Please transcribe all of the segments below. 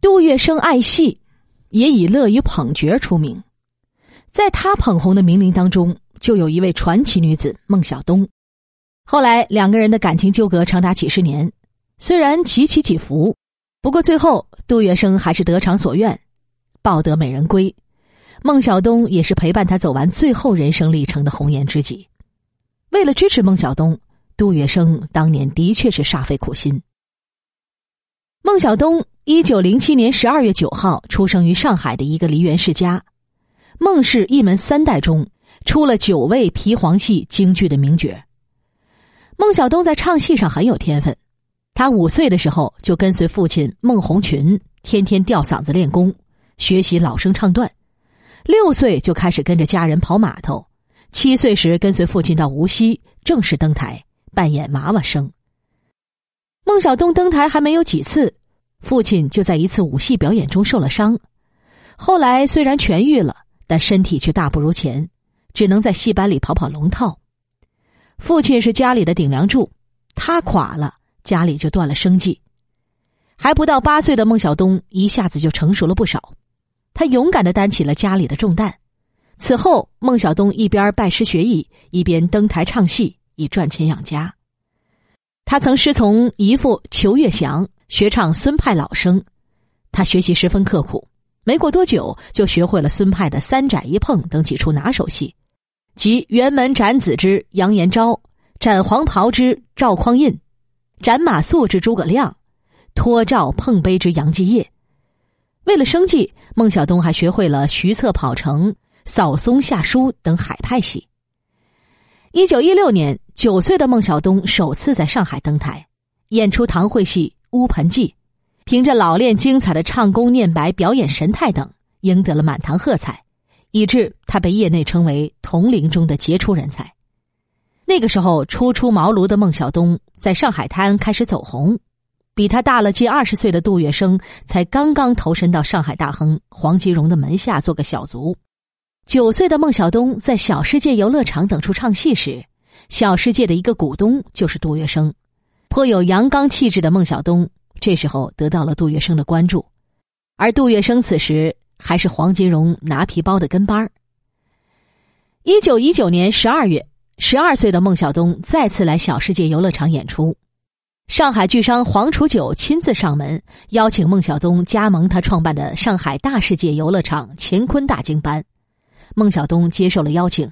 杜月笙爱戏，也以乐于捧角出名。在他捧红的名伶当中，就有一位传奇女子孟小冬。后来两个人的感情纠葛长达几十年，虽然起起起伏，不过最后杜月笙还是得偿所愿，抱得美人归。孟小冬也是陪伴他走完最后人生历程的红颜知己。为了支持孟小冬，杜月笙当年的确是煞费苦心。孟小冬一九零七年十二月九号出生于上海的一个梨园世家，孟氏一门三代中出了九位皮黄戏京剧的名角。孟小冬在唱戏上很有天分，他五岁的时候就跟随父亲孟红群天天吊嗓子练功，学习老生唱段；六岁就开始跟着家人跑码头，七岁时跟随父亲到无锡正式登台扮演娃娃生。孟小冬登台还没有几次，父亲就在一次武戏表演中受了伤。后来虽然痊愈了，但身体却大不如前，只能在戏班里跑跑龙套。父亲是家里的顶梁柱，他垮了，家里就断了生计。还不到八岁的孟小冬一下子就成熟了不少，他勇敢的担起了家里的重担。此后，孟小冬一边拜师学艺，一边登台唱戏，以赚钱养家。他曾师从姨父裘月祥学唱孙派老生，他学习十分刻苦，没过多久就学会了孙派的三斩一碰等几出拿手戏，即辕门斩子之杨延昭、斩黄袍之赵匡胤、斩马谡之诸葛亮、托赵碰杯之杨继业。为了生计，孟小冬还学会了徐策跑城、扫松下书等海派戏。一九一六年，九岁的孟小冬首次在上海登台，演出堂会戏《乌盆记》，凭着老练精彩的唱功、念白、表演神态等，赢得了满堂喝彩，以致他被业内称为同龄中的杰出人才。那个时候，初出茅庐的孟小冬在上海滩开始走红，比他大了近二十岁的杜月笙才刚刚投身到上海大亨黄吉荣的门下做个小卒。九岁的孟小冬在小世界游乐场等处唱戏时，小世界的一个股东就是杜月笙。颇有阳刚气质的孟小冬，这时候得到了杜月笙的关注，而杜月笙此时还是黄金荣拿皮包的跟班儿。一九一九年十二月，十二岁的孟小冬再次来小世界游乐场演出，上海巨商黄楚九亲自上门邀请孟小冬加盟他创办的上海大世界游乐场乾坤大经班。孟小冬接受了邀请，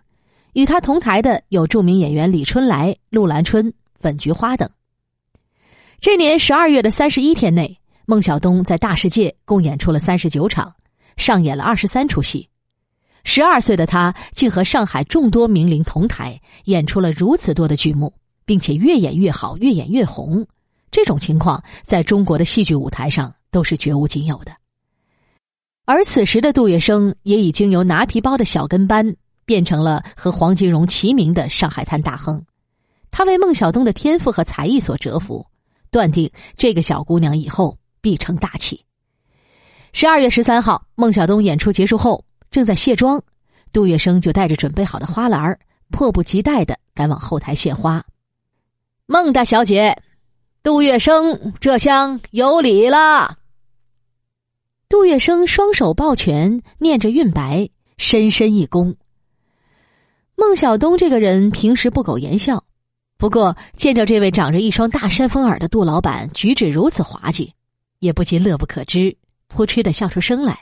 与他同台的有著名演员李春来、陆兰春、粉菊花等。这年十二月的三十一天内，孟小冬在大世界共演出了三十九场，上演了二十三出戏。十二岁的他竟和上海众多名伶同台，演出了如此多的剧目，并且越演越好，越演越红。这种情况在中国的戏剧舞台上都是绝无仅有的。而此时的杜月笙也已经由拿皮包的小跟班变成了和黄金荣齐名的上海滩大亨，他为孟小冬的天赋和才艺所折服，断定这个小姑娘以后必成大器。十二月十三号，孟小冬演出结束后，正在卸妆，杜月笙就带着准备好的花篮迫不及待的赶往后台献花。孟大小姐，杜月笙这厢有礼了。杜月笙双手抱拳，念着韵白，深深一躬。孟小冬这个人平时不苟言笑，不过见着这位长着一双大山峰耳的杜老板举止如此滑稽，也不禁乐不可支，扑哧的笑出声来。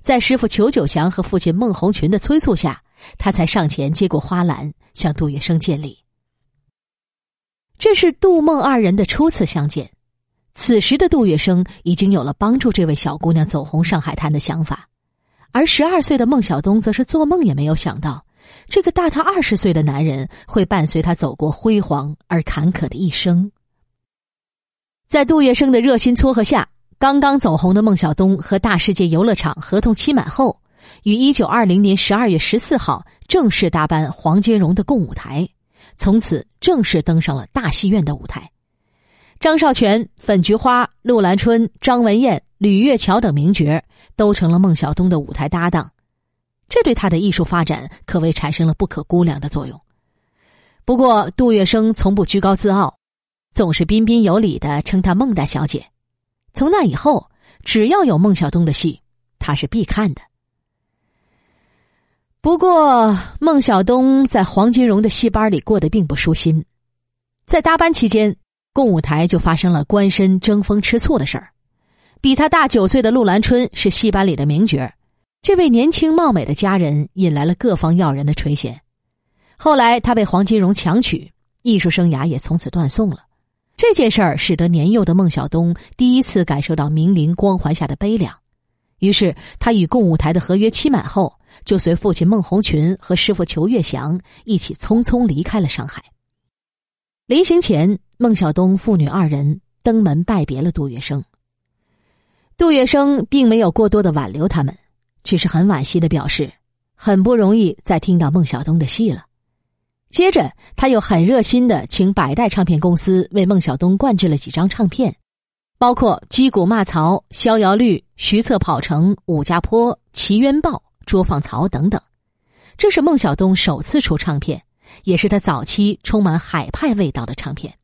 在师傅裘九祥和父亲孟红群的催促下，他才上前接过花篮，向杜月笙见礼。这是杜孟二人的初次相见。此时的杜月笙已经有了帮助这位小姑娘走红上海滩的想法，而十二岁的孟小冬则是做梦也没有想到，这个大他二十岁的男人会伴随他走过辉煌而坎坷的一生。在杜月笙的热心撮合下，刚刚走红的孟小冬和大世界游乐场合同期满后，于一九二零年十二月十四号正式搭班黄金荣的共舞台，从此正式登上了大戏院的舞台。张少泉、粉菊花、陆兰春、张文艳、吕月桥等名角都成了孟小冬的舞台搭档，这对他的艺术发展可谓产生了不可估量的作用。不过，杜月笙从不居高自傲，总是彬彬有礼的称她孟大小姐。从那以后，只要有孟小冬的戏，他是必看的。不过，孟小冬在黄金荣的戏班里过得并不舒心。在搭班期间，共舞台就发生了官绅争风吃醋的事儿。比他大九岁的陆兰春是戏班里的名角，这位年轻貌美的佳人引来了各方要人的垂涎。后来，他被黄金荣强娶，艺术生涯也从此断送了。这件事儿使得年幼的孟小冬第一次感受到名伶光环下的悲凉。于是，他与共舞台的合约期满后。就随父亲孟红群和师傅裘月祥一起匆匆离开了上海。临行前，孟小冬父女二人登门拜别了杜月笙。杜月笙并没有过多的挽留他们，只是很惋惜的表示，很不容易再听到孟小冬的戏了。接着，他又很热心的请百代唱片公司为孟小冬灌制了几张唱片，包括《击鼓骂曹》《逍遥绿》《徐策跑城》《武家坡》《奇冤报》。捉放曹等等，这是孟小冬首次出唱片，也是他早期充满海派味道的唱片。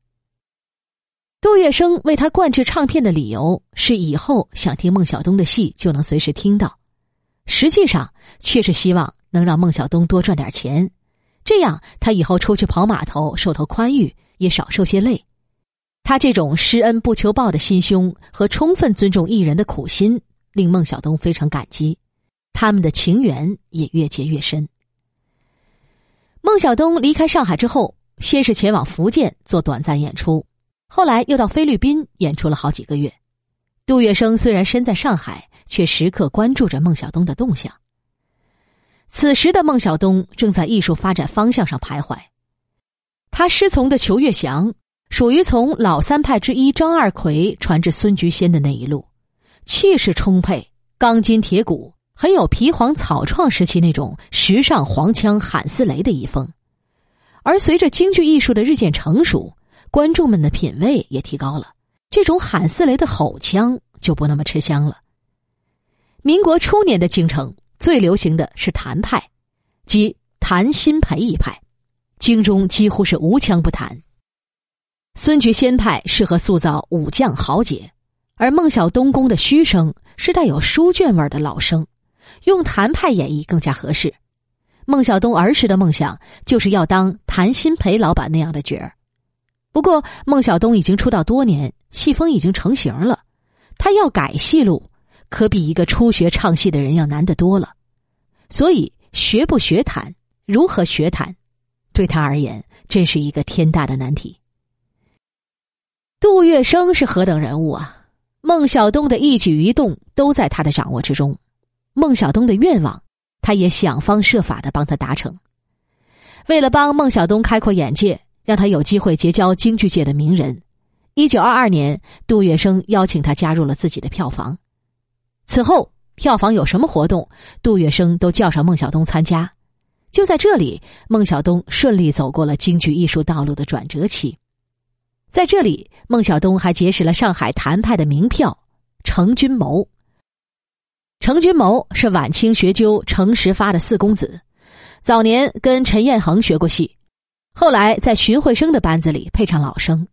杜月笙为他灌制唱片的理由是，以后想听孟小冬的戏就能随时听到，实际上却是希望能让孟小冬多赚点钱，这样他以后出去跑码头手头宽裕，也少受些累。他这种施恩不求报的心胸和充分尊重艺人的苦心，令孟小冬非常感激。他们的情缘也越结越深。孟小冬离开上海之后，先是前往福建做短暂演出，后来又到菲律宾演出了好几个月。杜月笙虽然身在上海，却时刻关注着孟小冬的动向。此时的孟小冬正在艺术发展方向上徘徊。他师从的裘月祥，属于从老三派之一张二奎传至孙菊仙的那一路，气势充沛，钢筋铁骨。很有皮黄草创时期那种时尚黄腔喊四雷的遗风，而随着京剧艺术的日渐成熟，观众们的品味也提高了，这种喊四雷的吼腔就不那么吃香了。民国初年的京城最流行的是谭派，即谭鑫培一派，京中几乎是无腔不弹。孙菊仙派适合塑造武将豪杰，而孟小冬宫的虚声是带有书卷味的老生。用谭派演绎更加合适。孟小冬儿时的梦想就是要当谭鑫培老板那样的角儿。不过，孟小冬已经出道多年，戏风已经成型了，他要改戏路，可比一个初学唱戏的人要难得多了。所以，学不学弹，如何学弹，对他而言真是一个天大的难题。杜月笙是何等人物啊！孟小冬的一举一动都在他的掌握之中。孟小冬的愿望，他也想方设法的帮他达成。为了帮孟小冬开阔眼界，让他有机会结交京剧界的名人，一九二二年，杜月笙邀请他加入了自己的票房。此后，票房有什么活动，杜月笙都叫上孟小冬参加。就在这里，孟小冬顺利走过了京剧艺术道路的转折期。在这里，孟小冬还结识了上海谭派的名票程君谋。程君谋是晚清学究程时发的四公子，早年跟陈彦衡学过戏，后来在荀慧生的班子里配唱老生。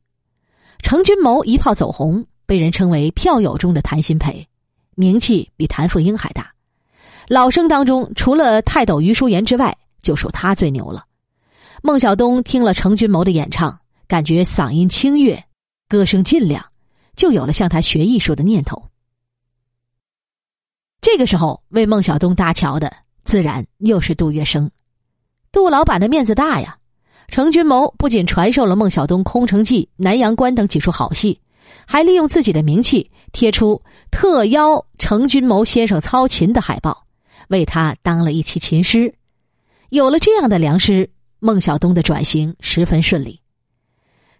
程君谋一炮走红，被人称为票友中的谭鑫培，名气比谭富英还大。老生当中，除了泰斗余淑妍之外，就属他最牛了。孟小冬听了程君谋的演唱，感觉嗓音清越，歌声劲亮，就有了向他学艺术的念头。这个时候，为孟小冬搭桥的自然又是杜月笙。杜老板的面子大呀，程君谋不仅传授了孟小冬《空城计》《南阳关》等几出好戏，还利用自己的名气贴出特邀程君谋先生操琴的海报，为他当了一期琴师。有了这样的良师，孟小冬的转型十分顺利。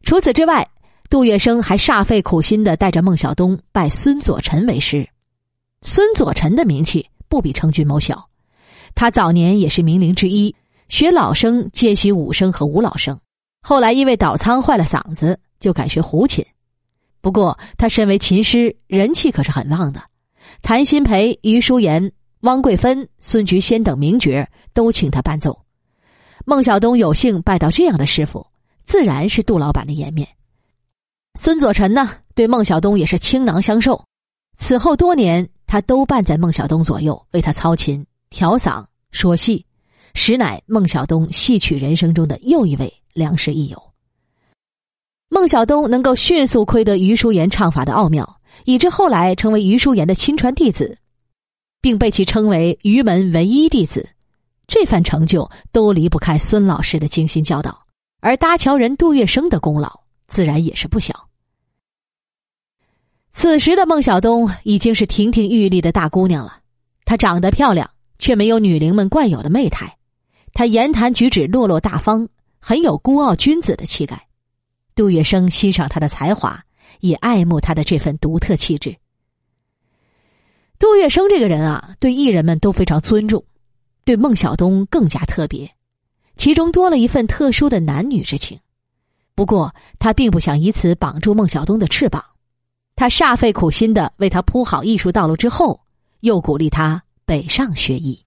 除此之外，杜月笙还煞费苦心的带着孟小冬拜孙佐臣为师。孙佐臣的名气不比程君谋小，他早年也是名伶之一，学老生兼习武生和吴老生，后来因为倒仓坏了嗓子，就改学胡琴。不过他身为琴师，人气可是很旺的，谭鑫培、余淑妍、汪桂芬、孙菊仙等名角都请他伴奏。孟小冬有幸拜到这样的师傅，自然是杜老板的颜面。孙佐臣呢，对孟小冬也是倾囊相授。此后多年，他都伴在孟小冬左右，为他操琴、调嗓、说戏，实乃孟小冬戏曲人生中的又一位良师益友。孟小冬能够迅速窥得余淑妍唱法的奥妙，以致后来成为余淑妍的亲传弟子，并被其称为余门唯一弟子。这番成就都离不开孙老师的精心教导，而搭桥人杜月笙的功劳自然也是不小。此时的孟小冬已经是亭亭玉立的大姑娘了，她长得漂亮，却没有女伶们惯有的媚态；他言谈举止落落大方，很有孤傲君子的气概。杜月笙欣赏他的才华，也爱慕他的这份独特气质。杜月笙这个人啊，对艺人们都非常尊重。对孟小冬更加特别，其中多了一份特殊的男女之情。不过，他并不想以此绑住孟小冬的翅膀，他煞费苦心的为他铺好艺术道路之后，又鼓励他北上学艺。